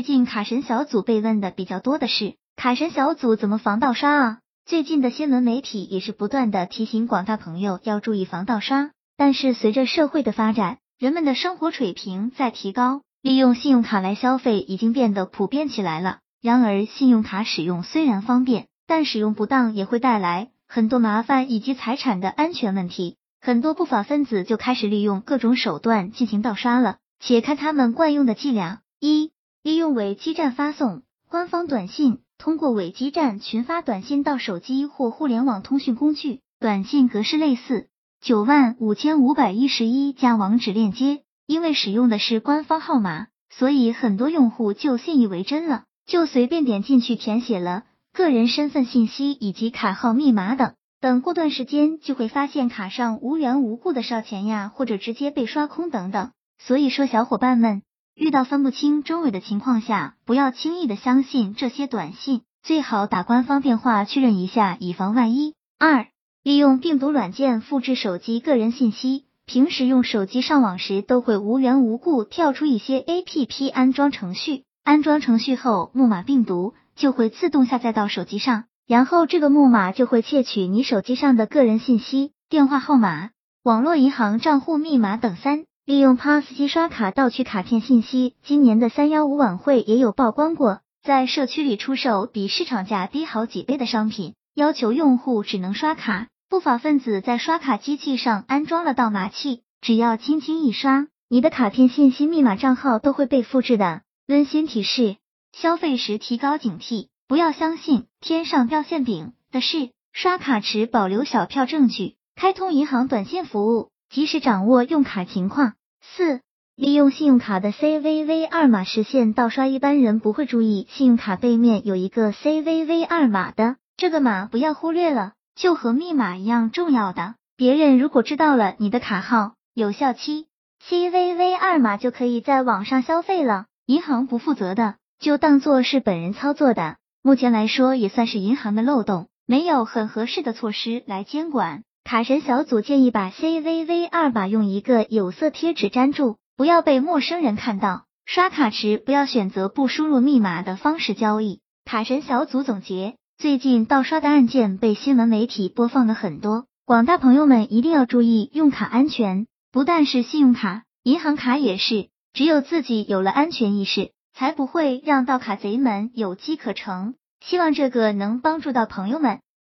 最近卡神小组被问的比较多的是，卡神小组怎么防盗刷啊？最近的新闻媒体也是不断的提醒广大朋友要注意防盗刷。但是随着社会的发展，人们的生活水平在提高，利用信用卡来消费已经变得普遍起来了。然而，信用卡使用虽然方便，但使用不当也会带来很多麻烦以及财产的安全问题。很多不法分子就开始利用各种手段进行盗刷了。且看他们惯用的伎俩：一、利用伪基站发送官方短信，通过伪基站群发短信到手机或互联网通讯工具，短信格式类似九万五千五百一十一加网址链接。因为使用的是官方号码，所以很多用户就信以为真了，就随便点进去填写了个人身份信息以及卡号密码等。等过段时间就会发现卡上无缘无故的烧钱呀，或者直接被刷空等等。所以说，小伙伴们遇到分不清真伪的情况下，不要轻易的相信这些短信，最好打官方电话确认一下，以防万一。二、利用病毒软件复制手机个人信息，平时用手机上网时都会无缘无故跳出一些 APP 安装程序，安装程序后木马病毒就会自动下载到手机上，然后这个木马就会窃取你手机上的个人信息、电话号码、网络银行账户密码等三。利用 POS 机刷卡盗取卡片信息，今年的三幺五晚会也有曝光过，在社区里出售比市场价低好几倍的商品，要求用户只能刷卡。不法分子在刷卡机器上安装了盗码器，只要轻轻一刷，你的卡片信息、密码、账号都会被复制的。温馨提示：消费时提高警惕，不要相信天上掉馅饼的事。刷卡时保留小票证据，开通银行短信服务，及时掌握用卡情况。四、利用信用卡的 CVV 二码实现盗刷，一般人不会注意信用卡背面有一个 CVV 二码的，这个码不要忽略了，就和密码一样重要的。别人如果知道了你的卡号、有效期、CVV 二码，就可以在网上消费了。银行不负责的，就当做是本人操作的。目前来说，也算是银行的漏洞，没有很合适的措施来监管。卡神小组建议把 CVV 二码用一个有色贴纸粘住，不要被陌生人看到。刷卡时不要选择不输入密码的方式交易。卡神小组总结：最近盗刷的案件被新闻媒体播放了很多，广大朋友们一定要注意用卡安全。不但是信用卡，银行卡也是。只有自己有了安全意识，才不会让盗卡贼们有机可乘。希望这个能帮助到朋友们。